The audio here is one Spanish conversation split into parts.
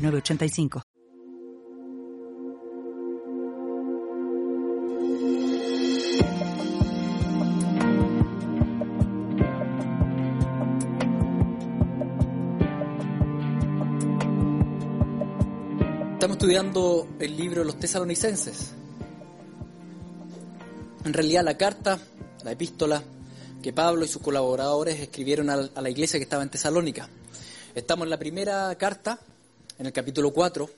985. Estamos estudiando el libro de los tesalonicenses. En realidad la carta, la epístola que Pablo y sus colaboradores escribieron a la iglesia que estaba en Tesalónica. Estamos en la primera carta en el capítulo 4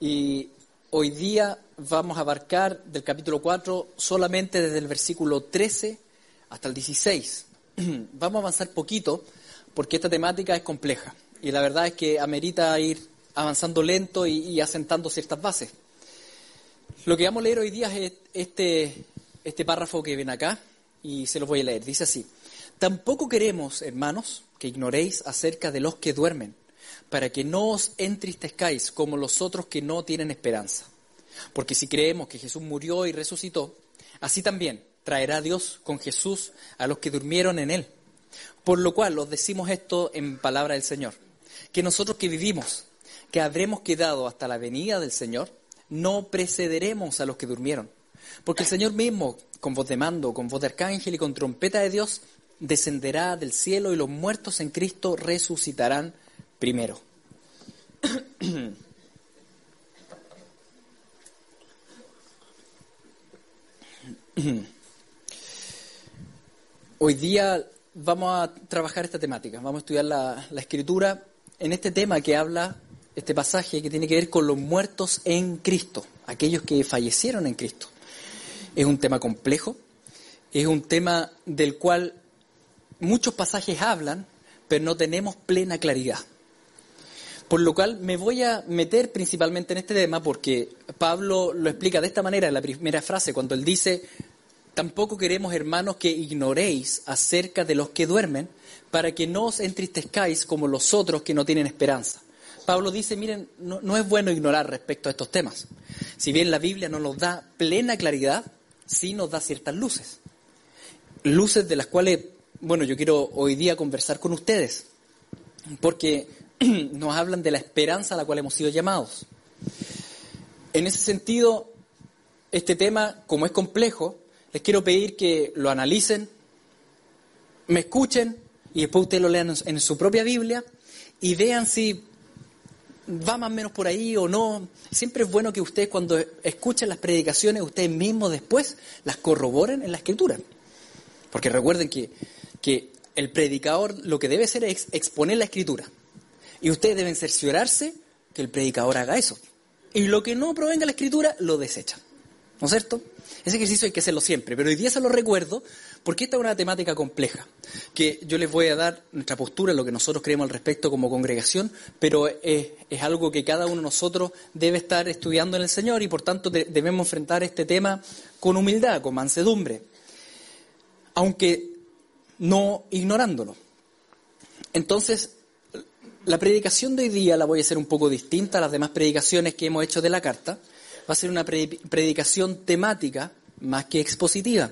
y hoy día vamos a abarcar del capítulo 4 solamente desde el versículo 13 hasta el 16. Vamos a avanzar poquito porque esta temática es compleja y la verdad es que amerita ir avanzando lento y, asentando ciertas bases. Lo que vamos a leer hoy día es este, este párrafo que ven acá y se lo voy a leer. Dice así, tampoco queremos, hermanos, que ignoréis acerca de los que duermen para que no os entristezcáis como los otros que no tienen esperanza. Porque si creemos que Jesús murió y resucitó, así también traerá Dios con Jesús a los que durmieron en él. Por lo cual os decimos esto en palabra del Señor, que nosotros que vivimos, que habremos quedado hasta la venida del Señor, no precederemos a los que durmieron. Porque el Señor mismo, con voz de mando, con voz de arcángel y con trompeta de Dios, descenderá del cielo y los muertos en Cristo resucitarán primero. Hoy día vamos a trabajar esta temática, vamos a estudiar la, escritura en este tema que habla, este pasaje que tiene que ver con los muertos en Cristo, aquellos que fallecieron en Cristo. Es un tema complejo, es un tema del cual muchos pasajes hablan, pero no tenemos plena claridad. Por lo cual me voy a meter principalmente en este tema porque Pablo lo explica de esta manera en la primera frase, cuando él dice, tampoco queremos, hermanos, que ignoréis acerca de los que duermen, para que no os entristezcáis como los otros que no tienen esperanza. Pablo dice, miren, no, no es bueno ignorar respecto a estos temas. Si bien la Biblia no nos da plena claridad, sí nos da ciertas luces. Luces de las cuales, bueno, yo quiero hoy día conversar con ustedes. Porque nos hablan de la esperanza a la cual hemos sido llamados. En ese sentido, este tema, como es complejo, les quiero pedir que lo analicen, me escuchen y después ustedes lo lean en su propia Biblia y vean si va más o menos por ahí o no. Siempre es bueno que ustedes cuando escuchen las predicaciones, ustedes mismos después las corroboren en la escritura. Porque recuerden que, que el predicador lo que debe hacer es exponer la escritura. Y ustedes deben cerciorarse que el predicador haga eso. Y lo que no provenga de la escritura, lo desechan. ¿No es cierto? Ese ejercicio hay que hacerlo siempre, pero hoy día se lo recuerdo porque esta es una temática compleja, que yo les voy a dar nuestra postura, lo que nosotros creemos al respecto como congregación, pero es, algo que cada uno de nosotros debe estar estudiando en el Señor y por tanto debemos enfrentar este tema con humildad, con mansedumbre, aunque no ignorándolo. Entonces, la predicación de hoy día la voy a hacer un poco distinta a las demás predicaciones que hemos hecho de la carta. Va a ser una predicación temática más que expositiva.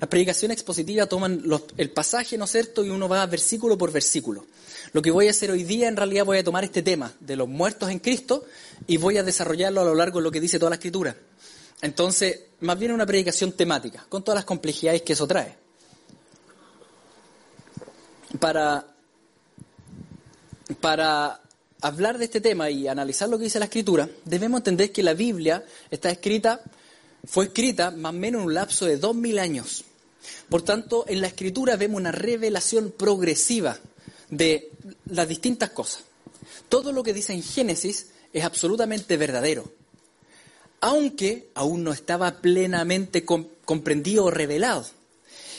Las predicaciones expositivas toman el pasaje, ¿no es cierto?, y uno va versículo por versículo. Lo que voy a hacer hoy día, en realidad, voy a tomar este tema de los muertos en Cristo y voy a desarrollarlo a lo largo de lo que dice toda la Escritura. Entonces, más bien una predicación temática, con todas las complejidades que eso trae. Para para hablar de este tema y analizar lo que dice la escritura, debemos entender que la Biblia está escrita, fue escrita más o menos en un lapso de dos mil años. Por tanto, en la escritura vemos una revelación progresiva de las distintas cosas. Todo lo que dice en Génesis es absolutamente verdadero, aunque aún no estaba plenamente comprendido o revelado.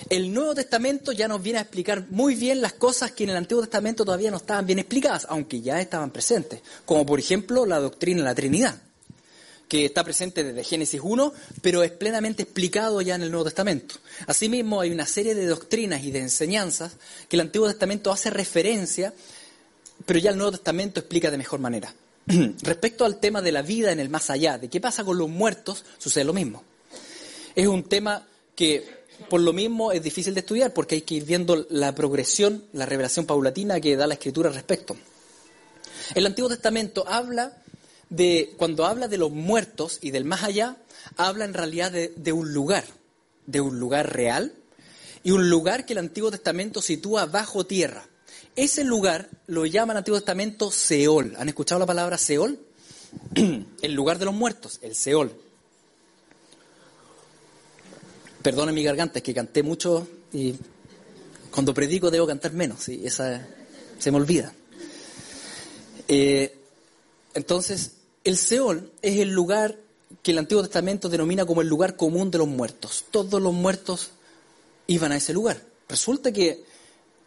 El Nuevo Testamento ya nos viene a explicar muy bien las cosas que en el Antiguo Testamento todavía no estaban bien explicadas, aunque ya estaban presentes, como por ejemplo la doctrina de la Trinidad, que está presente desde Génesis 1, pero es plenamente explicado ya en el Nuevo Testamento. Asimismo, hay una serie de doctrinas y de enseñanzas que el Antiguo Testamento hace referencia, pero ya el Nuevo Testamento explica de mejor manera. Respecto al tema de la vida en el más allá, de qué pasa con los muertos, sucede lo mismo. Es un tema que por lo mismo es difícil de estudiar porque hay que ir viendo la progresión, la revelación paulatina que da la escritura al respecto. El Antiguo Testamento habla de, cuando habla de los muertos y del más allá, habla en realidad de, un lugar, de un lugar real y un lugar que el Antiguo Testamento sitúa bajo tierra. Ese lugar lo llama el Antiguo Testamento Seol. ¿Han escuchado la palabra Seol? el lugar de los muertos, el Seol. Perdone mi garganta, es que canté mucho y cuando predico debo cantar menos, y esa se me olvida. Eh, entonces, el Seol es el lugar que el Antiguo Testamento denomina como el lugar común de los muertos. Todos los muertos iban a ese lugar. Resulta que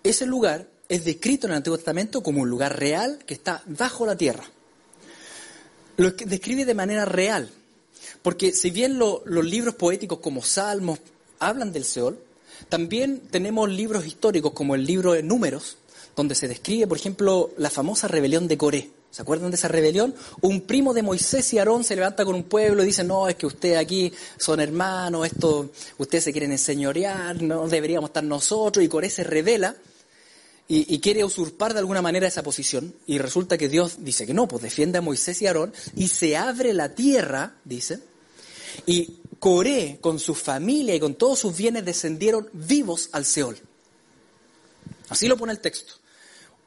ese lugar es descrito en el Antiguo Testamento como un lugar real que está bajo la tierra. Lo describe de manera real, porque si bien los libros poéticos como Salmos hablan del Seol, también tenemos libros históricos como el libro de Números, donde se describe, por ejemplo, la famosa rebelión de Coré. ¿Se acuerdan de esa rebelión? Un primo de Moisés y Aarón se levanta con un pueblo y dice, no, es que ustedes aquí son hermanos, esto, ustedes se quieren enseñorear, no deberíamos estar nosotros, y Coré se revela y, y, quiere usurpar de alguna manera esa posición, y resulta que Dios dice que no, pues defiende a Moisés y Aarón, y se abre la tierra, dice, y Coré con su familia y con todos sus bienes descendieron vivos al Seol. Así lo pone el texto.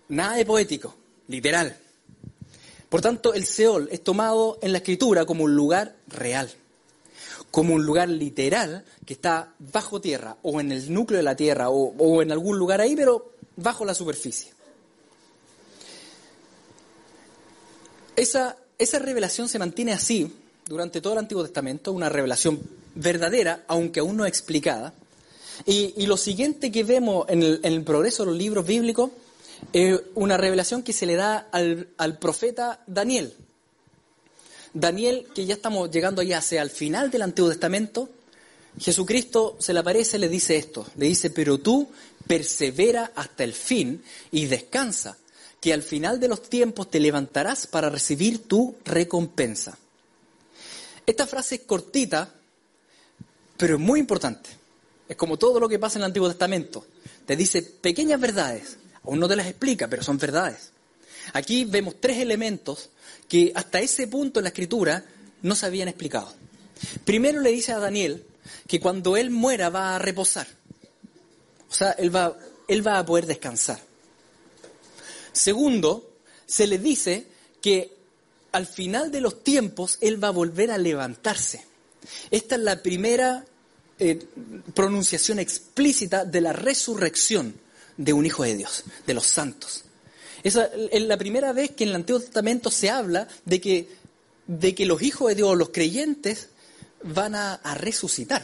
Nada de poético, literal. Por tanto, el Seol es tomado en la escritura como un lugar real, como un lugar literal que está bajo tierra o en el núcleo de la tierra o, o en algún lugar ahí, pero bajo la superficie. Esa, esa revelación se mantiene así durante todo el Antiguo Testamento, una revelación verdadera, aunque aún no explicada. Y, lo siguiente que vemos en el, progreso de los libros bíblicos es una revelación que se le da al, al profeta Daniel. Daniel, que ya estamos llegando ya hacia el final del Antiguo Testamento, Jesucristo se le aparece y le dice esto, le dice, pero tú persevera hasta el fin y descansa, que al final de los tiempos te levantarás para recibir tu recompensa. Esta frase es cortita, pero es muy importante. Es como todo lo que pasa en el Antiguo Testamento. Te dice pequeñas verdades, aún no te las explica, pero son verdades. Aquí vemos tres elementos que hasta ese punto en la escritura no se habían explicado. Primero le dice a Daniel que cuando él muera va a reposar. O sea, él va, él va a poder descansar. Segundo, se le dice que al final de los tiempos Él va a volver a levantarse. Esta es la primera eh, pronunciación explícita de la resurrección de un Hijo de Dios, de los santos. Es la primera vez que en el Antiguo Testamento se habla de que, de que los hijos de Dios, los creyentes, van a, a resucitar.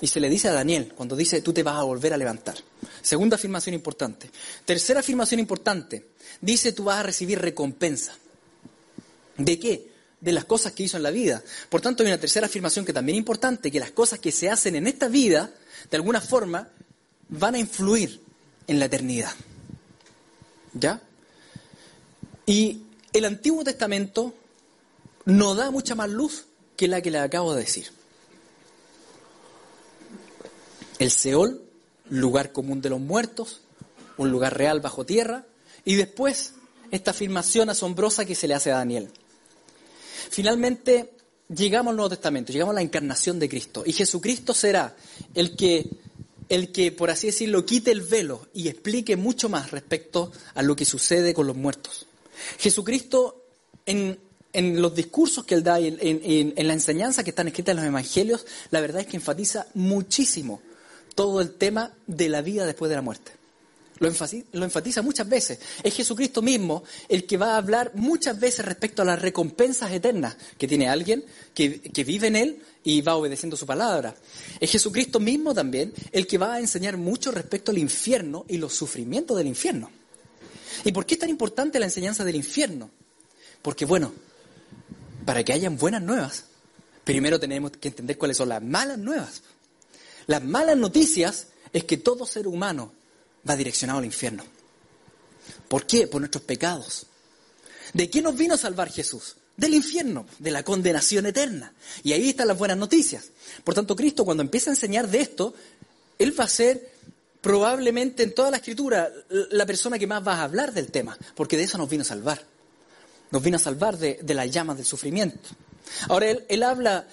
Y se le dice a Daniel cuando dice, tú te vas a volver a levantar. Segunda afirmación importante. Tercera afirmación importante. Dice, tú vas a recibir recompensa. ¿De qué? De las cosas que hizo en la vida. Por tanto, hay una tercera afirmación que también es importante, que las cosas que se hacen en esta vida, de alguna forma, van a influir en la eternidad. ¿Ya? Y el Antiguo Testamento no da mucha más luz que la que le acabo de decir. El Seol, lugar común de los muertos, un lugar real bajo tierra, y después esta afirmación asombrosa que se le hace a Daniel. Finalmente, llegamos al Nuevo Testamento, llegamos a la encarnación de Cristo. Y Jesucristo será el que, el que, por así decirlo, quite el velo y explique mucho más respecto a lo que sucede con los muertos. Jesucristo, en, en los discursos que él da en, en, en la enseñanza que están escritas en los evangelios, la verdad es que enfatiza muchísimo todo el tema de la vida después de la muerte. Lo enfatiza, muchas veces. Es Jesucristo mismo el que va a hablar muchas veces respecto a las recompensas eternas que tiene alguien que, que, vive en Él y va obedeciendo su palabra. Es Jesucristo mismo también el que va a enseñar mucho respecto al infierno y los sufrimientos del infierno. ¿Y por qué es tan importante la enseñanza del infierno? Porque, bueno, para que hayan buenas nuevas, primero tenemos que entender cuáles son las malas nuevas. Las malas noticias es que todo ser humano va direccionado al infierno. ¿Por qué? Por nuestros pecados. ¿De qué nos vino a salvar Jesús? Del infierno, de la condenación eterna. Y ahí están las buenas noticias. Por tanto, Cristo cuando empieza a enseñar de esto, Él va a ser probablemente en toda la escritura la persona que más va a hablar del tema, porque de eso nos vino a salvar. Nos vino a salvar de, las llamas del sufrimiento. Ahora, Él, habla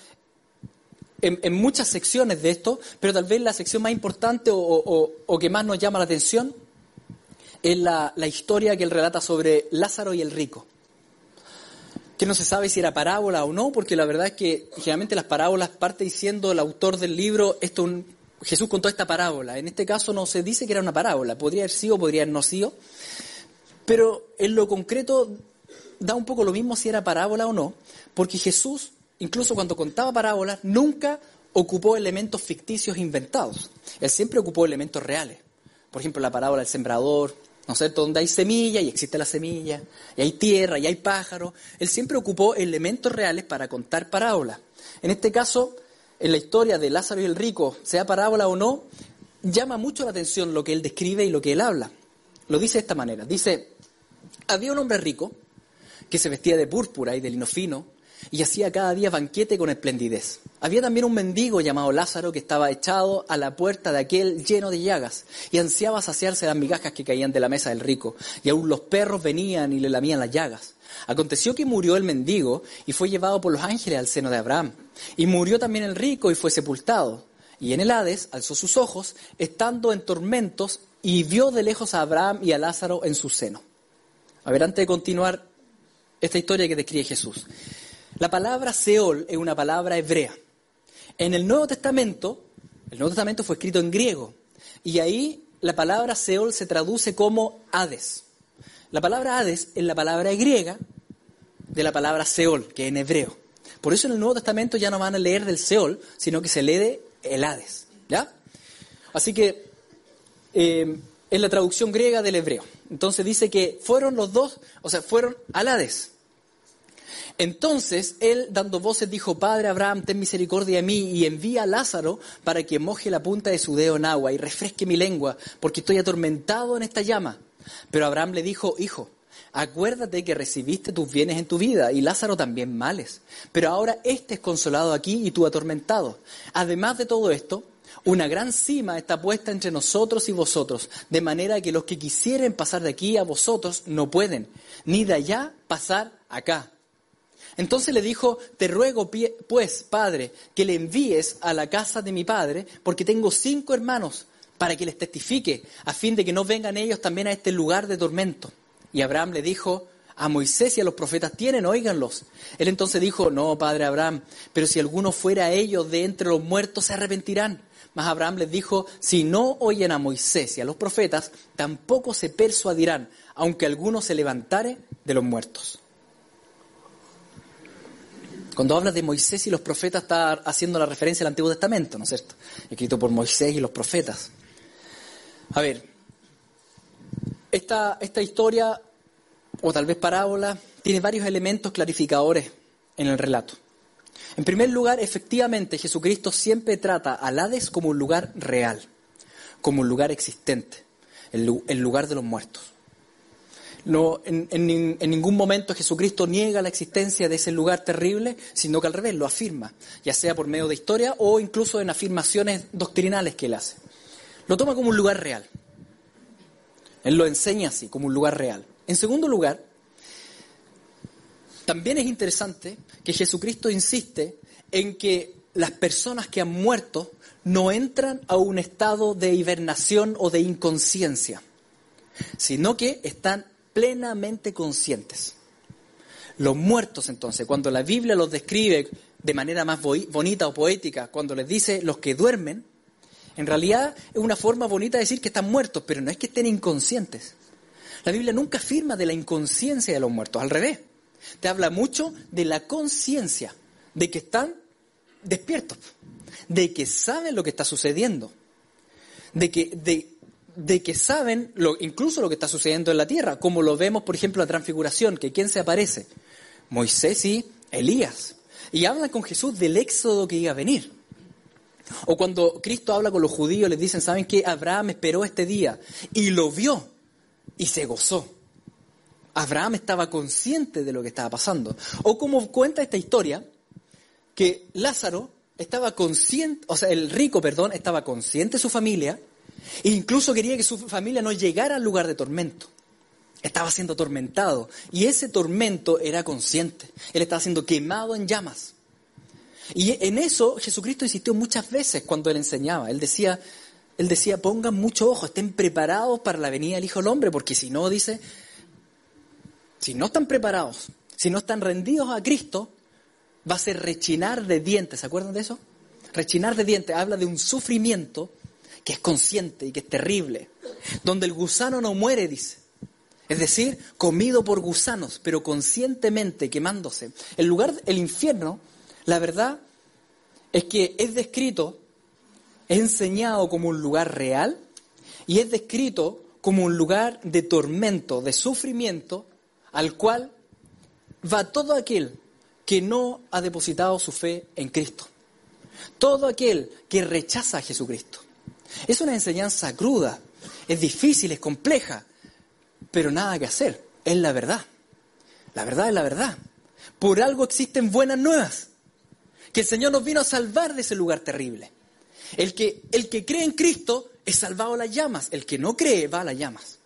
en, muchas secciones de esto, pero tal vez la sección más importante o, que más nos llama la atención es la, historia que él relata sobre Lázaro y el rico. Que no se sabe si era parábola o no, porque la verdad es que generalmente las parábolas parte diciendo el autor del libro, esto Jesús contó esta parábola. En este caso no se dice que era una parábola, podría haber sido, podría haber no sido, pero en lo concreto da un poco lo mismo si era parábola o no, porque Jesús incluso cuando contaba parábolas, nunca ocupó elementos ficticios inventados. Él siempre ocupó elementos reales. Por ejemplo, la parábola del sembrador, ¿no sé, donde hay semilla y existe la semilla, y hay tierra y hay pájaros. Él siempre ocupó elementos reales para contar parábolas. En este caso, en la historia de Lázaro y el rico, sea parábola o no, llama mucho la atención lo que él describe y lo que él habla. Lo dice de esta manera. Dice, había un hombre rico que se vestía de púrpura y de lino fino y hacía cada día banquete con esplendidez. Había también un mendigo llamado Lázaro que estaba echado a la puerta de aquel lleno de llagas y ansiaba saciarse las migajas que caían de la mesa del rico, y aún los perros venían y le lamían las llagas. Aconteció que murió el mendigo y fue llevado por los ángeles al seno de Abraham. Y murió también el rico y fue sepultado. Y en el Hades alzó sus ojos, estando en tormentos, y vio de lejos a Abraham y a Lázaro en su seno. A ver, antes de continuar esta historia que describe Jesús. La palabra Seol es una palabra hebrea. En el Nuevo Testamento, el Nuevo Testamento fue escrito en griego, y ahí la palabra Seol se traduce como Hades. La palabra Hades es la palabra griega de la palabra Seol, que es en hebreo. Por eso en el Nuevo Testamento ya no van a leer del Seol, sino que se lee el Hades. ¿Ya? Así que eh, es la traducción griega del hebreo. Entonces dice que fueron los dos, o sea, fueron al Hades. Entonces él, dando voces, dijo, Padre Abraham, ten misericordia de mí y envía a Lázaro para que moje la punta de su dedo en agua y refresque mi lengua, porque estoy atormentado en esta llama. Pero Abraham le dijo, Hijo, acuérdate que recibiste tus bienes en tu vida y Lázaro también males. Pero ahora éste es consolado aquí y tú atormentado. Además de todo esto, una gran cima está puesta entre nosotros y vosotros, de manera que los que quisieren pasar de aquí a vosotros no pueden, ni de allá pasar acá. Entonces le dijo, te ruego pues, padre, que le envíes a la casa de mi padre, porque tengo cinco hermanos, para que les testifique, a fin de que no vengan ellos también a este lugar de tormento. Y Abraham le dijo, a Moisés y a los profetas tienen, óiganlos. Él entonces dijo, no, padre Abraham, pero si alguno fuera a ellos de entre los muertos, se arrepentirán. Mas Abraham les dijo, si no oyen a Moisés y a los profetas, tampoco se persuadirán, aunque alguno se levantare de los muertos. Cuando habla de Moisés y los profetas está haciendo la referencia al Antiguo Testamento, ¿no es cierto? Escrito por Moisés y los profetas. A ver, esta, esta historia, o tal vez parábola, tiene varios elementos clarificadores en el relato. En primer lugar, efectivamente, Jesucristo siempre trata al Hades como un lugar real, como un lugar existente, el lugar de los muertos. No, en, ningún momento Jesucristo niega la existencia de ese lugar terrible, sino que al revés lo afirma, ya sea por medio de historia o incluso en afirmaciones doctrinales que él hace. Lo toma como un lugar real. Él lo enseña así, como un lugar real. En segundo lugar, también es interesante que Jesucristo insiste en que las personas que han muerto no entran a un estado de hibernación o de inconsciencia, sino que están plenamente conscientes. Los muertos, entonces, cuando la Biblia los describe de manera más bonita o poética, cuando les dice los que duermen, En realidad es una forma bonita de decir que están muertos, pero no es que estén inconscientes. La Biblia nunca afirma de la inconsciencia de los muertos, al revés. Te habla mucho de la conciencia, de que están despiertos, de que saben lo que está sucediendo, de que, de, de que saben lo, incluso lo que está sucediendo en la tierra, como lo vemos, por ejemplo, en la transfiguración, que ¿quién se aparece? Moisés y Elías. Y hablan con Jesús del éxodo que iba a venir. O cuando Cristo habla con los judíos, les dicen, ¿saben qué? Abraham esperó este día y lo vio y se gozó. Abraham estaba consciente de lo que estaba pasando. O como cuenta esta historia, que Lázaro estaba consciente, o sea, el rico, perdón, estaba consciente de su familia incluso quería que su familia no llegara al lugar de tormento. Estaba siendo atormentado y ese tormento era consciente. Él estaba siendo quemado en llamas. Y en eso Jesucristo insistió muchas veces cuando él enseñaba. Él decía, él decía, pongan mucho ojo, estén preparados para la venida del Hijo del Hombre, porque si no, dice, si no están preparados, si no están rendidos a Cristo, va a ser rechinar de dientes. ¿Se acuerdan de eso? Rechinar de dientes habla de un sufrimiento que es consciente y que es terrible, donde el gusano no muere, dice. Es decir, comido por gusanos, pero conscientemente quemándose. El lugar, el infierno, la verdad es que es descrito, es enseñado como un lugar real y es descrito como un lugar de tormento, de sufrimiento, al cual va todo aquel que no ha depositado su fe en Cristo. Todo aquel que rechaza a Jesucristo. Es una enseñanza cruda, es difícil, es compleja, pero nada que hacer, es la verdad. La verdad es la verdad. Por algo existen buenas nuevas, que el Señor nos vino a salvar de ese lugar terrible. El que, el que cree en Cristo es salvado a las llamas, el que no cree va a las llamas.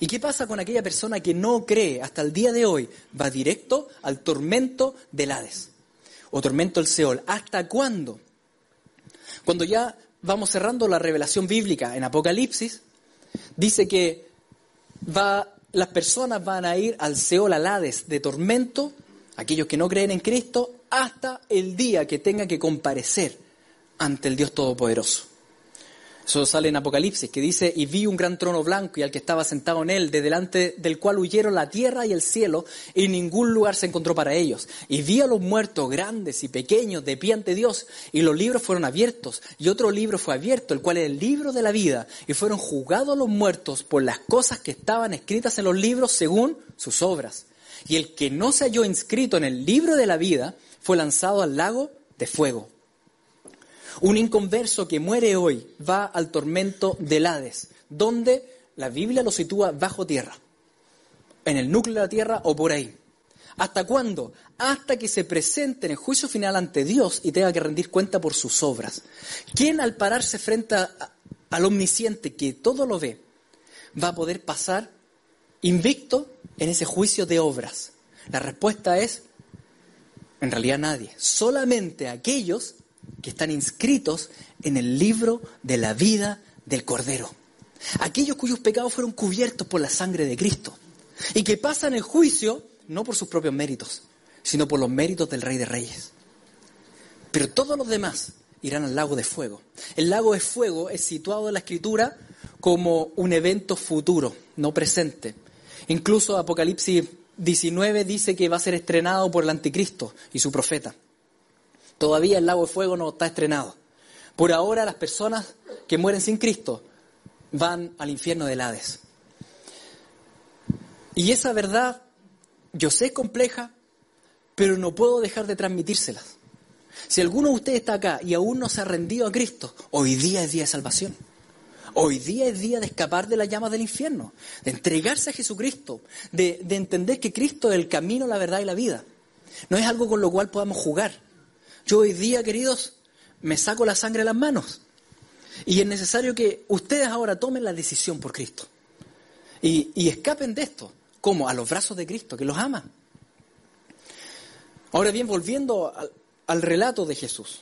¿Y qué pasa con aquella persona que no cree hasta el día de hoy? Va directo al tormento del Hades o tormento del Seol. ¿Hasta cuándo? Cuando ya vamos cerrando la revelación bíblica en Apocalipsis, dice que las personas van a ir al Seol, al Hades de tormento, aquellos que no creen en Cristo, hasta el día que tengan que comparecer ante el Dios Todopoderoso. Eso sale en Apocalipsis, que dice, y vi un gran trono blanco y al que estaba sentado en él, de delante del cual huyeron la tierra y el cielo, y ningún lugar se encontró para ellos. Y vi a los muertos grandes y pequeños de pie ante Dios, y los libros fueron abiertos, y otro libro fue abierto, el cual es el libro de la vida, y fueron juzgados los muertos por las cosas que estaban escritas en los libros según sus obras. Y el que no se halló inscrito en el libro de la vida fue lanzado al lago de fuego. Un inconverso que muere hoy va al tormento del Hades, donde la Biblia lo sitúa bajo tierra, en el núcleo de la tierra o por ahí. ¿Hasta cuándo? Hasta que se presente en el juicio final ante Dios y tenga que rendir cuenta por sus obras. ¿Quién al pararse frente al omnisciente que todo lo ve va a poder pasar invicto en ese juicio de obras? La respuesta es, en realidad nadie, solamente aquellos que están inscritos en el libro de la vida del Cordero. Aquellos cuyos pecados fueron cubiertos por la sangre de Cristo y que pasan el juicio no por sus propios méritos, sino por los méritos del Rey de Reyes. Pero todos los demás irán al lago de fuego. El lago de fuego es situado en la Escritura como un evento futuro, no presente. Incluso Apocalipsis 19 dice que va a ser estrenado por el anticristo y su profeta. Todavía el lago de fuego no está estrenado. Por ahora las personas que mueren sin Cristo van al infierno del Hades. Y esa verdad, yo sé es compleja, pero no puedo dejar de transmitírselas. Si alguno de ustedes está acá y aún no se ha rendido a Cristo, hoy día es día de salvación. Hoy día es día de escapar de las llamas del infierno, de entregarse a Jesucristo, de, de entender que Cristo es el camino, la verdad y la vida. No es algo con lo cual podamos jugar. Yo hoy día, queridos, me saco la sangre de las manos. Y es necesario que ustedes ahora tomen la decisión por Cristo. Y, escapen de esto. ¿Cómo? A los brazos de Cristo, que los ama. Ahora bien, volviendo al, al relato de Jesús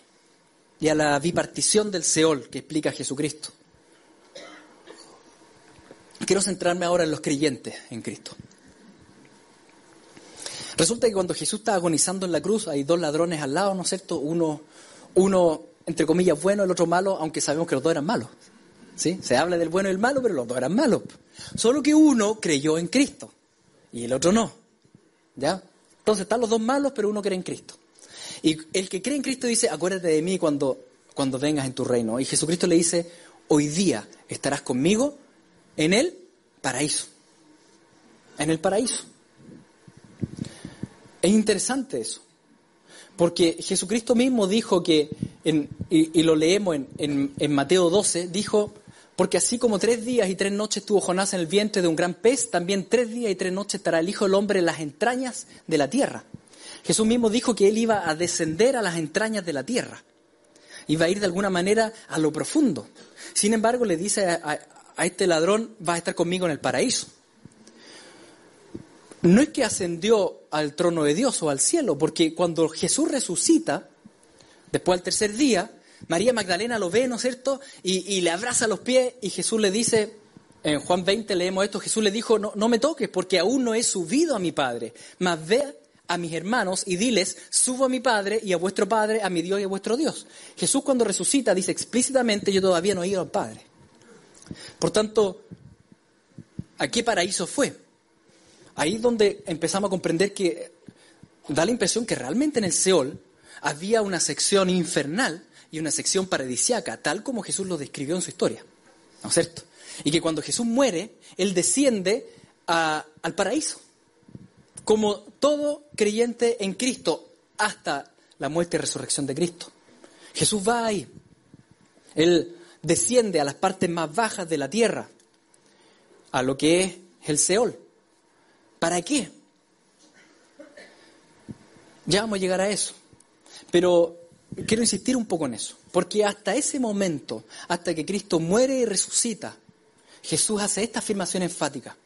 y a la bipartición del Seol que explica Jesucristo. Quiero centrarme ahora en los creyentes en Cristo. Resulta que cuando Jesús está agonizando en la cruz hay dos ladrones al lado, ¿no es cierto? Uno, uno entre comillas, bueno, el otro malo, aunque sabemos que los dos eran malos. ¿Sí? Se habla del bueno y el malo, pero los dos eran malos. Solo que uno creyó en Cristo y el otro no. ¿Ya? Entonces están los dos malos, pero uno cree en Cristo. Y el que cree en Cristo dice, acuérdate de mí cuando, cuando vengas en tu reino. Y Jesucristo le dice, hoy día estarás conmigo en el paraíso. En el paraíso. Es interesante eso. Porque Jesucristo mismo dijo que, y, lo leemos en, en Mateo 12, dijo, porque así como tres días y tres noches tuvo Jonás en el vientre de un gran pez, también tres días y tres noches estará el Hijo del Hombre en las entrañas de la tierra. Jesús mismo dijo que él iba a descender a las entrañas de la tierra. Iba a ir de alguna manera a lo profundo. Sin embargo, le dice a, este ladrón, vas a estar conmigo en el paraíso. No es que ascendió al trono de Dios o al cielo, porque cuando Jesús resucita, después del tercer día, María Magdalena lo ve, ¿no es cierto? Y, le abraza los pies y Jesús le dice, en Juan 20 leemos esto, Jesús le dijo, no, no me toques porque aún no he subido a mi Padre, mas ve a mis hermanos y diles, subo a mi Padre y a vuestro Padre, a mi Dios y a vuestro Dios. Jesús cuando resucita dice explícitamente, yo todavía no he ido al Padre. Por tanto, ¿a qué paraíso fue? Ahí es donde empezamos a comprender que da la impresión que realmente en el Seol había una sección infernal y una sección paradisiaca, tal como Jesús lo describió en su historia. ¿No es cierto? Y que cuando Jesús muere, Él desciende al paraíso como todo creyente en Cristo hasta la muerte y resurrección de Cristo. Jesús va ahí. Él desciende a las partes más bajas de la tierra, a lo que es el Seol. ¿Para qué? Ya vamos a llegar a eso. Pero quiero insistir un poco en eso, porque hasta ese momento, hasta que Cristo muere y resucita, Jesús hace esta afirmación enfática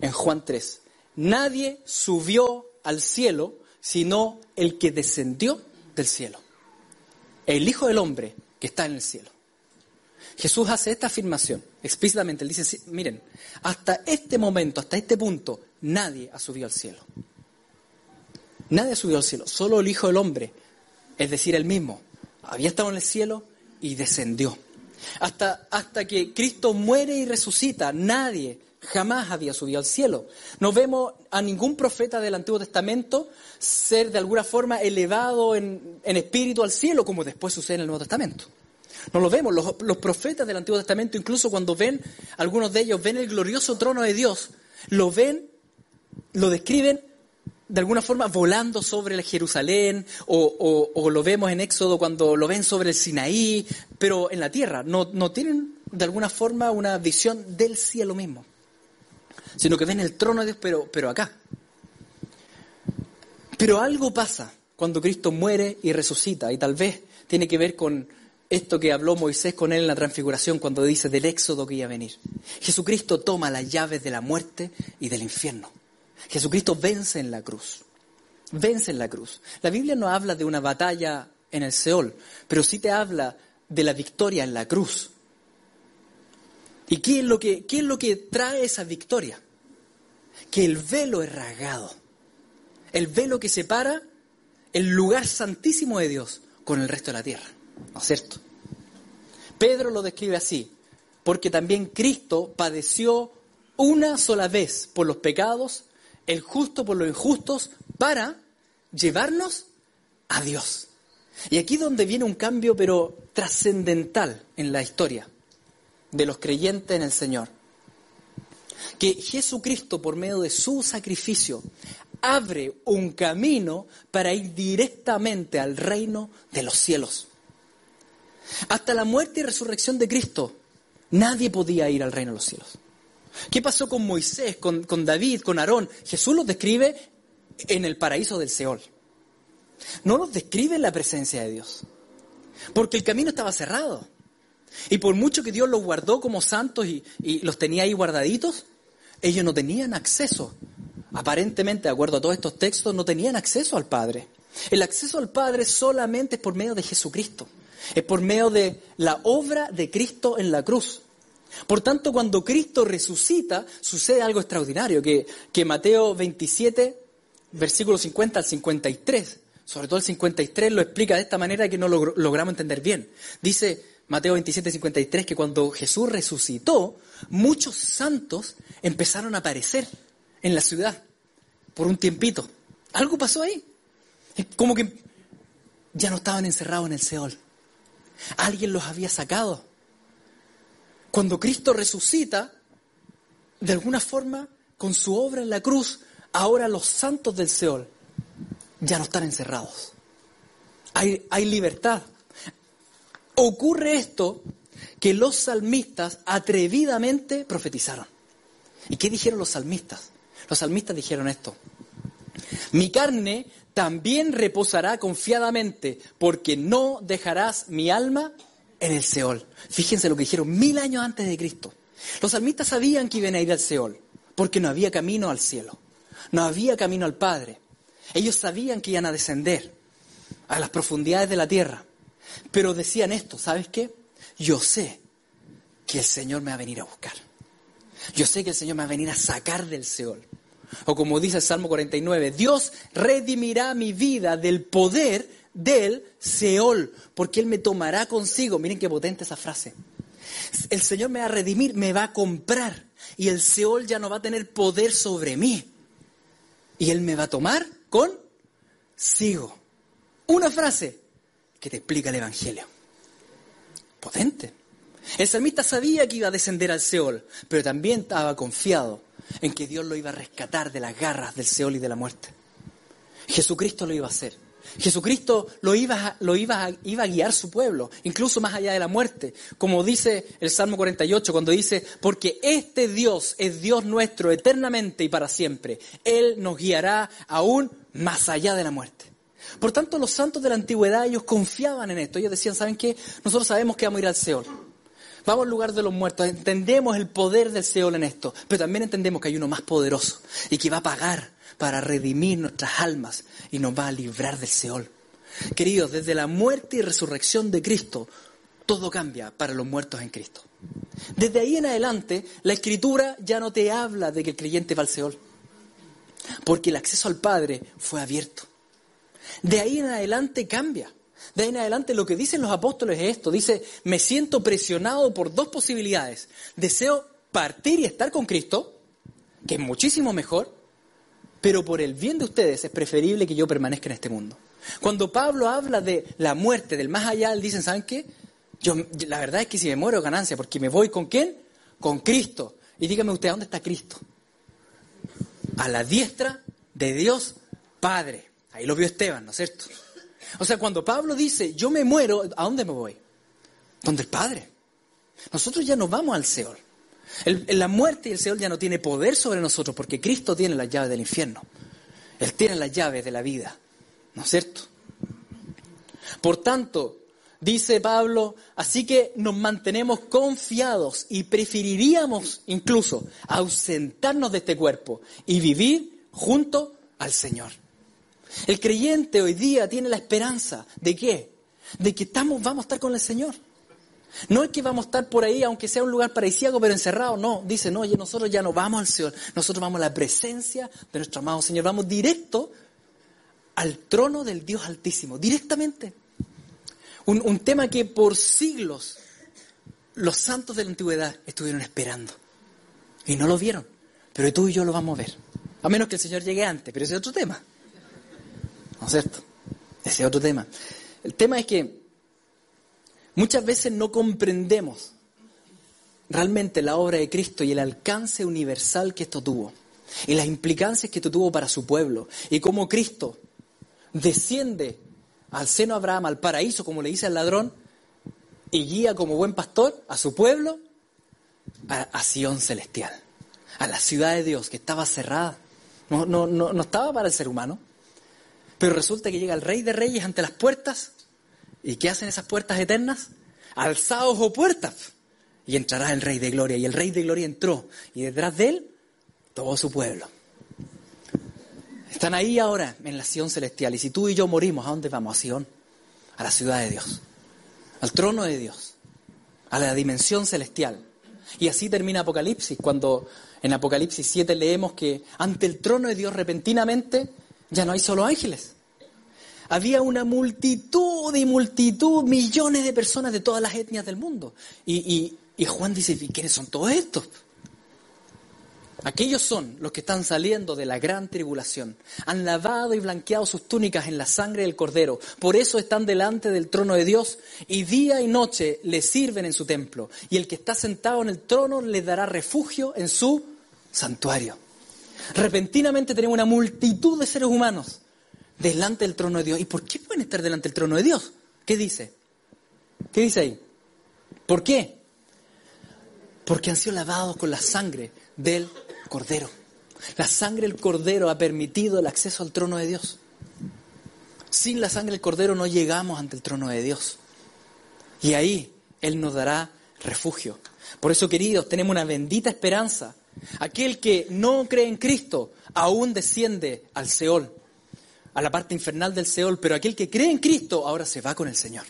en Juan 3. Nadie subió al cielo sino el que descendió del cielo. El Hijo del Hombre que está en el cielo. Jesús hace esta afirmación explícitamente. Él dice, miren, hasta este momento, hasta este punto, nadie ha subido al cielo. Nadie ha subido al cielo, solo el Hijo del Hombre, es decir, el mismo. Había estado en el cielo y descendió. Hasta, hasta que Cristo muere y resucita, nadie jamás había subido al cielo. No vemos a ningún profeta del Antiguo Testamento ser de alguna forma elevado en, espíritu al cielo, como después sucede en el Nuevo Testamento. No lo vemos. Los, los, profetas del Antiguo Testamento, incluso cuando ven, algunos de ellos ven el glorioso trono de Dios, lo ven, lo describen de alguna forma volando sobre el Jerusalén, o, o, lo vemos en Éxodo cuando lo ven sobre el Sinaí, pero en la tierra. No, no tienen de alguna forma una visión del cielo mismo sino que ven el trono de Dios, pero, pero acá. Pero algo pasa cuando Cristo muere y resucita, y tal vez tiene que ver con esto que habló Moisés con él en la transfiguración cuando dice del éxodo que iba a venir. Jesucristo toma las llaves de la muerte y del infierno. Jesucristo vence en la cruz. Vence en la cruz. La Biblia no habla de una batalla en el Seol, pero sí te habla de la victoria en la cruz. ¿Y qué es lo que, qué es lo que trae esa victoria? Que el velo es rasgado. El velo que separa el lugar santísimo de Dios con el resto de la tierra. ¿No es cierto? Pedro lo describe así, porque también Cristo padeció una sola vez por los pecados, el justo por los injustos, para llevarnos a Dios. Y aquí donde viene un cambio, pero trascendental en la historia de los creyentes en el Señor. Que Jesucristo, por medio de su sacrificio, abre un camino para ir directamente al reino de los cielos. Hasta la muerte y resurrección de Cristo, nadie podía ir al reino de los cielos. ¿Qué pasó con Moisés, con, David, con Aarón? Jesús los describe en el paraíso del Seol. No los describe en la presencia de Dios. Porque el camino estaba cerrado. Y por mucho que Dios los guardó como santos y, los tenía ahí guardaditos, ellos no tenían acceso. Aparentemente, de acuerdo a todos estos textos, no tenían acceso al Padre. El acceso al Padre solamente es por medio de Jesucristo. Es por medio de la obra de Cristo en la cruz. Por tanto, cuando Cristo resucita, sucede algo extraordinario, que, Mateo 27, versículos 50 al 53, sobre todo el 53, lo explica de esta manera que no lo logramos entender bien. Dice Mateo 27, 53 que cuando Jesús resucitó, muchos santos empezaron a aparecer en la ciudad por un tiempito. Algo pasó ahí. Como que ya no estaban encerrados en el Seol. Alguien los había sacado. Cuando Cristo resucita, de alguna forma, con su obra en la cruz, ahora los santos del Seol ya no están encerrados. Hay, hay libertad. Ocurre esto que los salmistas atrevidamente profetizaron. ¿Y qué dijeron los salmistas? Los salmistas dijeron esto. Mi carne también reposará confiadamente, porque no dejarás mi alma en el Seol. Fíjense lo que dijeron mil años antes de Cristo. Los salmistas sabían que iban a ir al Seol, porque no había camino al cielo, no había camino al Padre. Ellos sabían que iban a descender a las profundidades de la tierra, pero decían esto, ¿sabes qué? Yo sé que el Señor me va a venir a buscar. Yo sé que el Señor me va a venir a sacar del Seol. O como dice el Salmo 49, Dios redimirá mi vida del poder del Seol, porque Él me tomará consigo. Miren qué potente esa frase. El Señor me va a redimir, me va a comprar, y el Seol ya no va a tener poder sobre mí. Y Él me va a tomar con sigo. Una frase que te explica el Evangelio. Potente. El salmista sabía que iba a descender al Seol, pero también estaba confiado en que Dios lo iba a rescatar de las garras del Seol y de la muerte. Jesucristo lo iba a hacer. Jesucristo lo, iba, lo iba, iba, a guiar su pueblo, incluso más allá de la muerte, como dice el Salmo 48, cuando dice, porque este Dios es Dios nuestro eternamente y para siempre. Él nos guiará aún más allá de la muerte. Por tanto, los santos de la antigüedad, ellos confiaban en esto. Ellos decían, ¿saben qué? Nosotros sabemos que vamos a ir al Seol. Vamos al lugar de los muertos. Entendemos el poder del Seol en esto. Pero también entendemos que hay uno más poderoso y que va a pagar para redimir nuestras almas y nos va a librar del Seol. Queridos, desde la muerte y resurrección de Cristo, todo cambia para los muertos en Cristo. Desde ahí en adelante, la Escritura ya no te habla de que el creyente va al Seol, porque el acceso al Padre fue abierto. De ahí en adelante cambia. De ahí en adelante lo que dicen los apóstoles es esto. Dice, me siento presionado por dos posibilidades. Deseo partir y estar con Cristo, que es muchísimo mejor, pero por el bien de ustedes es preferible que yo permanezca en este mundo. Cuando Pablo habla de la muerte, del más allá, él dice, ¿saben qué? Yo, la verdad es que si me muero ganancia, porque me voy con quién? Con Cristo. Y dígame usted, ¿dónde está Cristo? A la diestra de Dios Padre. Ahí lo vio Esteban, ¿no es cierto? O sea, cuando Pablo dice, yo me muero, ¿a dónde me voy? Donde el Padre. Nosotros ya no vamos al Seol. la muerte y el Seol ya no tiene poder sobre nosotros porque Cristo tiene las llaves del infierno. Él tiene las llaves de la vida. ¿No es cierto? Por tanto, dice Pablo, así que nos mantenemos confiados y preferiríamos incluso ausentarnos de este cuerpo y vivir junto al Señor. El creyente hoy día tiene la esperanza de qué? De que estamos, vamos a estar con el Señor. No es que vamos a estar por ahí, aunque sea un lugar paradisíaco, pero encerrado. No, dice, no, nosotros ya no vamos al Señor. Nosotros vamos a la presencia de nuestro amado Señor. Vamos directo al trono del Dios Altísimo, directamente. Un, un tema que por siglos los santos de la antigüedad estuvieron esperando. Y no lo vieron. Pero tú y yo lo vamos a ver. A menos que el Señor llegue antes, pero ese es otro tema. ¿No es cierto? Ese es otro tema. El tema es que muchas veces no comprendemos realmente la obra de Cristo y el alcance universal que esto tuvo. Y las implicancias que esto tuvo para su pueblo. Y cómo Cristo desciende al seno de Abraham, al paraíso, como le dice al ladrón, y guía como buen pastor a su pueblo a, a celestial, a la ciudad de Dios que estaba cerrada. No, no, no, no estaba para el ser humano, pero resulta que llega el rey de reyes ante las puertas. ¿Y qué hacen esas puertas eternas? Alzaos o puertas. Y entrará el rey de gloria. Y el rey de gloria entró. Y detrás de él, todo su pueblo. Están ahí ahora en la Sion celestial. Y si tú y yo morimos, ¿a dónde vamos? A Sion. A la ciudad de Dios. Al trono de Dios. A la dimensión celestial. Y así termina Apocalipsis, cuando en Apocalipsis 7 leemos que ante el trono de Dios repentinamente ya no hay solo ángeles. había una multitud y multitud, millones de personas de todas las etnias del mundo. Y, Juan dice, ¿y quiénes son todos estos? Aquellos son los que están saliendo de la gran tribulación. Han lavado y blanqueado sus túnicas en la sangre del cordero. Por eso están delante del trono de Dios y día y noche le sirven en su templo. Y el que está sentado en el trono les dará refugio en su santuario. Repentinamente tenemos una multitud de seres humanos delante del trono de Dios. ¿Y por qué pueden estar delante del trono de Dios? ¿Qué dice? ¿Qué dice ahí? ¿Por qué? Porque han sido lavados con la sangre del cordero. La sangre del cordero ha permitido el acceso al trono de Dios. Sin la sangre del cordero no llegamos ante el trono de Dios. Y ahí Él nos dará refugio. Por eso, queridos, tenemos una bendita esperanza. Aquel que no cree en Cristo aún desciende al Seol, a la parte infernal del Seol, pero aquel que cree en Cristo ahora se va con el Señor.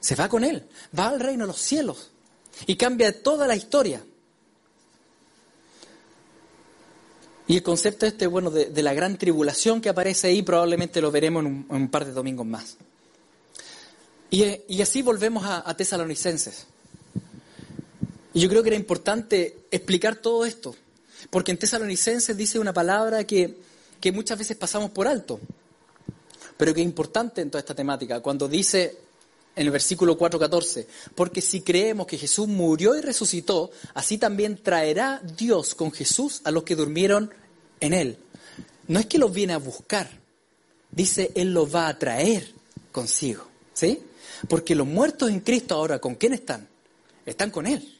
Se va con Él, va al reino de los cielos y cambia toda la historia. Y el concepto este, bueno, de, la gran tribulación que aparece ahí, probablemente lo veremos en un, par de domingos más. Y, así volvemos a, Tesalonicenses. Y yo creo que era importante explicar todo esto, porque en Tesalonicenses dice una palabra que, que muchas veces pasamos por alto, pero que es importante en toda esta temática, cuando dice en el versículo 4.14, porque si creemos que Jesús murió y resucitó, así también traerá Dios con Jesús a los que durmieron en Él. No es que los viene a buscar, dice Él los va a traer consigo, ¿sí? Porque los muertos en Cristo ahora, ¿con quién están? Están con Él.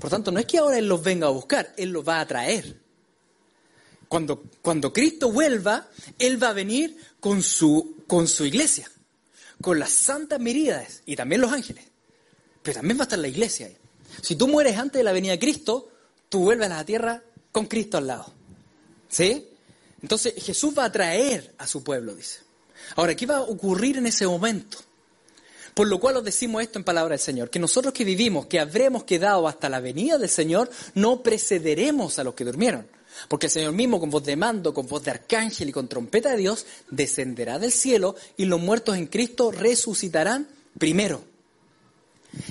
Por tanto, no es que ahora Él los venga a buscar, Él los va a traer. Cuando, cuando Cristo vuelva, Él va a venir con su, con su iglesia con las santas miríades y también los ángeles. Pero también va a estar la iglesia ahí. Si tú mueres antes de la venida de Cristo, tú vuelves a la tierra con Cristo al lado. ¿Sí? Entonces Jesús va a traer a su pueblo, dice. Ahora, ¿qué va a ocurrir en ese momento? Por lo cual os decimos esto en palabra del Señor, que nosotros que vivimos, que habremos quedado hasta la venida del Señor, no precederemos a los que durmieron. Porque el Señor mismo, con voz de mando, con voz de arcángel y con trompeta de Dios, descenderá del cielo y los muertos en Cristo resucitarán primero.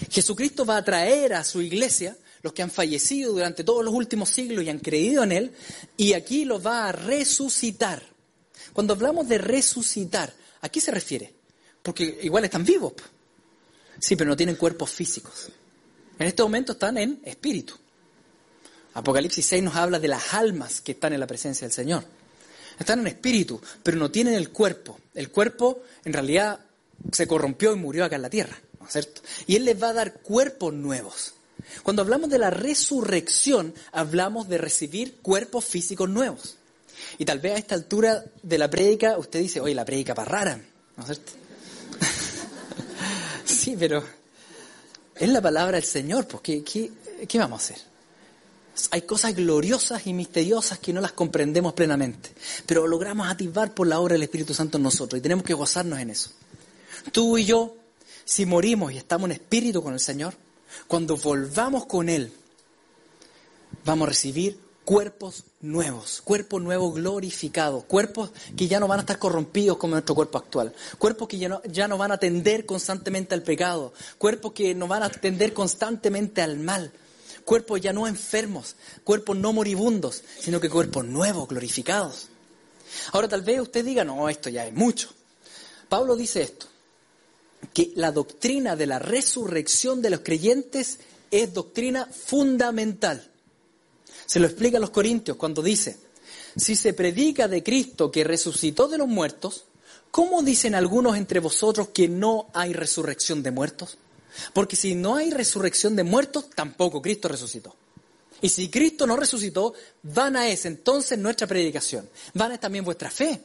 Jesucristo va a traer a su iglesia los que han fallecido durante todos los últimos siglos y han creído en Él, y aquí los va a resucitar. Cuando hablamos de resucitar, ¿a qué se refiere? Porque igual están vivos. Sí, pero no tienen cuerpos físicos. En este momento están en espíritu. Apocalipsis 6 nos habla de las almas que están en la presencia del Señor. Están en espíritu, pero no tienen el cuerpo. El cuerpo en realidad se corrompió y murió acá en la tierra, ¿no es cierto? Y Él les va a dar cuerpos nuevos. Cuando hablamos de la resurrección, hablamos de recibir cuerpos físicos nuevos. Y tal vez a esta altura de la prédica usted dice, oye, la prédica para rara, ¿no es cierto? Pero es la palabra del Señor, pues ¿qué, qué vamos a hacer? Hay cosas gloriosas y misteriosas que no las comprendemos plenamente, pero logramos atisbar por la obra del Espíritu Santo en nosotros y tenemos que gozarnos en eso. Tú y yo, si morimos y estamos en espíritu con el Señor, cuando volvamos con Él, vamos a recibir cuerpos nuevos, cuerpos nuevos glorificados, cuerpos que ya no van a estar corrompidos como nuestro cuerpo actual, cuerpos que ya no, ya no van a tender constantemente al pecado, cuerpos que no van a tender constantemente al mal, cuerpos ya no enfermos, cuerpos no moribundos, sino que cuerpos nuevos, glorificados. Ahora tal vez usted diga, no, esto ya es mucho. Pablo dice esto, que la doctrina de la resurrección de los creyentes es doctrina fundamental. Se lo explica a los Corintios cuando dice, si se predica de Cristo que resucitó de los muertos, ¿cómo dicen algunos entre vosotros que no hay resurrección de muertos? Porque si no hay resurrección de muertos, tampoco Cristo resucitó. Y si Cristo no resucitó, vana es entonces nuestra predicación. Vana es también vuestra fe.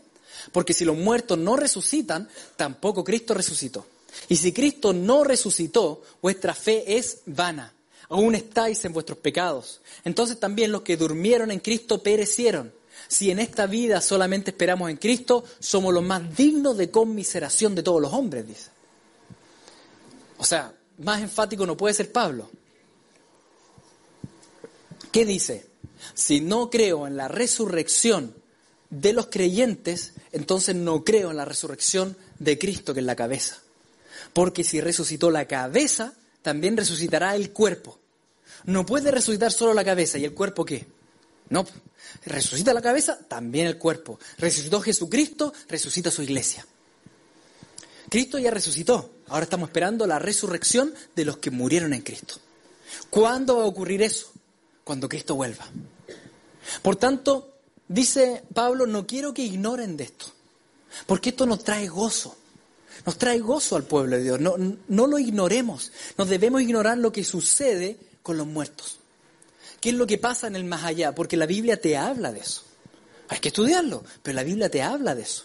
Porque si los muertos no resucitan, tampoco Cristo resucitó. Y si Cristo no resucitó, vuestra fe es vana. Aún estáis en vuestros pecados. Entonces también los que durmieron en Cristo perecieron. Si en esta vida solamente esperamos en Cristo, somos los más dignos de conmiseración de todos los hombres, dice. O sea, más enfático no puede ser Pablo. ¿Qué dice? Si no creo en la resurrección de los creyentes, entonces no creo en la resurrección de Cristo que es la cabeza. Porque si resucitó la cabeza, también resucitará el cuerpo. No puede resucitar solo la cabeza y el cuerpo qué. No, resucita la cabeza, también el cuerpo. Resucitó Jesucristo, resucita su iglesia. Cristo ya resucitó. Ahora estamos esperando la resurrección de los que murieron en Cristo. ¿Cuándo va a ocurrir eso? Cuando Cristo vuelva. Por tanto, dice Pablo, no quiero que ignoren de esto, porque esto nos trae gozo. Nos trae gozo al pueblo de Dios. No, no lo ignoremos. No debemos ignorar lo que sucede con los muertos. ¿Qué es lo que pasa en el más allá? Porque la Biblia te habla de eso. Hay que estudiarlo, pero la Biblia te habla de eso.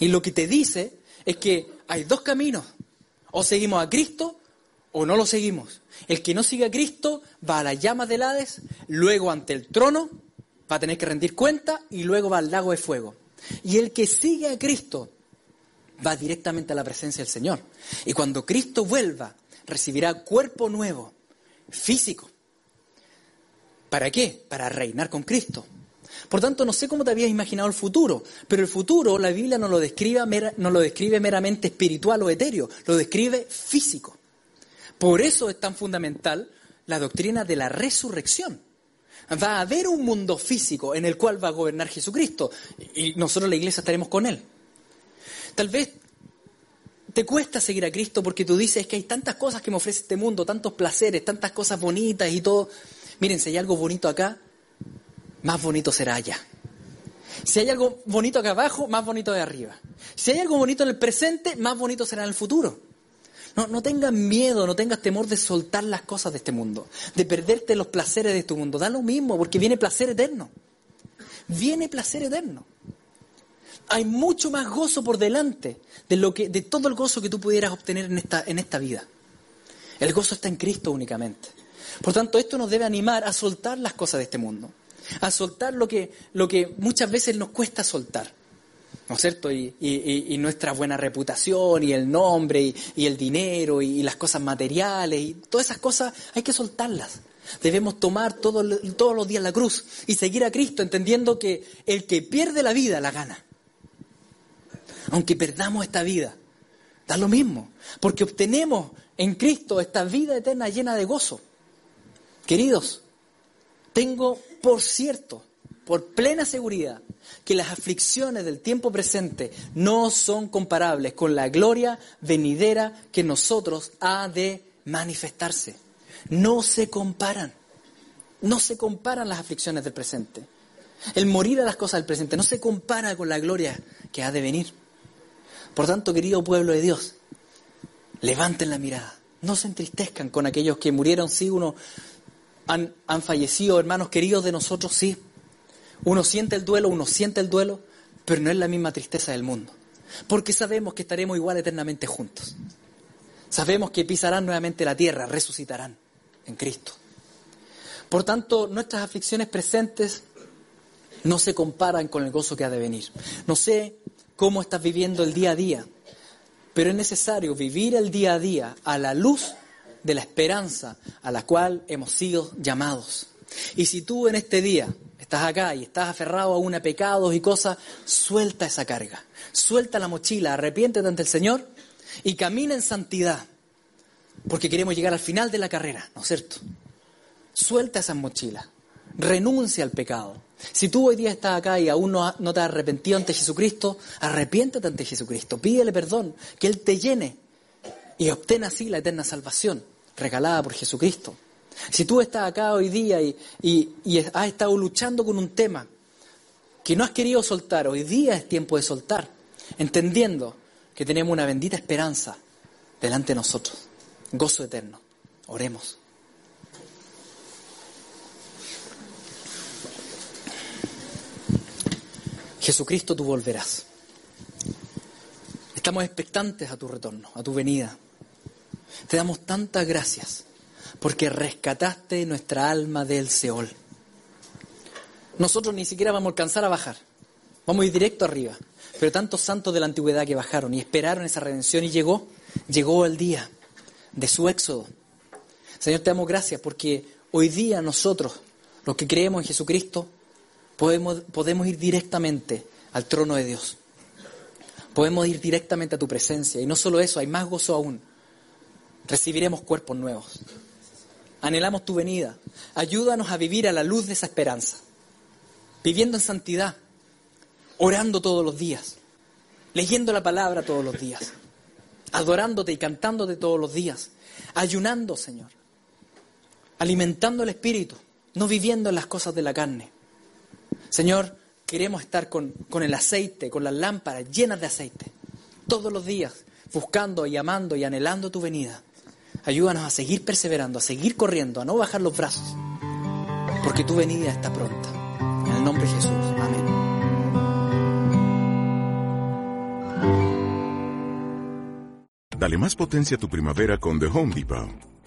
Y lo que te dice es que hay dos caminos. O seguimos a Cristo o no lo seguimos. El que no sigue a Cristo va a las llamas del Hades, luego ante el trono va a tener que rendir cuenta y luego va al lago de fuego. Y el que sigue a Cristo va directamente a la presencia del Señor. Y cuando Cristo vuelva, recibirá cuerpo nuevo, físico. ¿Para qué? Para reinar con Cristo. Por tanto, no sé cómo te habías imaginado el futuro, pero el futuro la Biblia no lo describe, no lo describe meramente espiritual o etéreo, lo describe físico. Por eso es tan fundamental la doctrina de la resurrección. Va a haber un mundo físico en el cual va a gobernar Jesucristo y nosotros la iglesia estaremos con Él. Tal vez te cuesta seguir a Cristo porque tú dices que hay tantas cosas que me ofrece este mundo, tantos placeres, tantas cosas bonitas y todo. Miren, si hay algo bonito acá, más bonito será allá. Si hay algo bonito acá abajo, más bonito de arriba. Si hay algo bonito en el presente, más bonito será en el futuro. No, no tengas miedo, no tengas temor de soltar las cosas de este mundo, de perderte los placeres de este mundo. Da lo mismo, porque viene placer eterno. Viene placer eterno. Hay mucho más gozo por delante de, lo que, de todo el gozo que tú pudieras obtener en esta, en esta vida. El gozo está en Cristo únicamente. Por tanto, esto nos debe animar a soltar las cosas de este mundo, a soltar lo que, lo que muchas veces nos cuesta soltar. ¿no es cierto? Y, nuestra buena reputación y el nombre y, el dinero y, las cosas materiales y todas esas cosas hay que soltarlas. Debemos tomar todos los días la cruz y seguir a Cristo entendiendo que el que pierde la vida la gana. Aunque perdamos esta vida, da lo mismo, porque obtenemos en Cristo esta vida eterna llena de gozo. Queridos, tengo por cierto por plena seguridad que las aflicciones del tiempo presente no son comparables con la gloria venidera que nosotros ha de manifestarse. No se comparan. No se comparan las aflicciones del presente. El morir a las cosas del presente no se compara con la gloria que ha de venir. Por tanto, querido pueblo de Dios, levanten la mirada. No se entristezcan con aquellos que murieron, sí, uno han, han fallecido, hermanos queridos de nosotros, sí uno siente el duelo, uno siente el duelo, pero no es la misma tristeza del mundo. Porque sabemos que estaremos igual eternamente juntos. Sabemos que pisarán nuevamente la tierra, resucitarán en Cristo. Por tanto, nuestras aflicciones presentes no se comparan con el gozo que ha de venir. No sé cómo estás viviendo el día a día, pero es necesario vivir el día a día a la luz de la esperanza a la cual hemos sido llamados. Y si tú en este día estás acá y estás aferrado a una pecados y cosas, suelta esa carga, suelta la mochila, arrepiéntete ante el Señor y camina en santidad, porque queremos llegar al final de la carrera, ¿no es cierto? Suelta esas mochilas, renuncia al pecado. Si tú hoy día estás acá y aún no, te has arrepentido ante Jesucristo, arrepiéntete ante Jesucristo, pídele perdón, que Él te llene y obtenga así la eterna salvación regalada por Jesucristo. Si tú estás acá hoy día y, has estado luchando con un tema que no has querido soltar, hoy día es tiempo de soltar, entendiendo que tenemos una bendita esperanza delante de nosotros, gozo eterno. Oremos. Jesucristo, tú volverás. Estamos expectantes a tu retorno, a tu venida. Te damos tantas gracias porque rescataste nuestra alma del Seol. Nosotros ni siquiera vamos a alcanzar a bajar, vamos a ir directo arriba. Pero tantos santos de la antigüedad que bajaron y esperaron esa redención y llegó, llegó el día de su éxodo. Señor, te damos gracias porque hoy día nosotros, los que creemos en Jesucristo, podemos, ir directamente al trono de Dios. Podemos ir directamente a tu presencia. Y no solo eso, hay más gozo aún. Recibiremos cuerpos nuevos. Anhelamos tu venida. Ayúdanos a vivir a la luz de esa esperanza. Viviendo en santidad. Orando todos los días. Leyendo la palabra todos los días. Adorándote y cantándote todos los días. Ayunando, Señor. Alimentando el espíritu. No viviendo en las cosas de la carne. Señor, queremos estar con, con el aceite, con las lámparas llenas de aceite. Todos los días. Buscando y amando y anhelando tu venida. Ayúdanos a seguir perseverando, a seguir corriendo, a no bajar los brazos, porque tu venida está pronta. En el nombre de Jesús. Amén. Dale más potencia a tu primavera con The Home Depot.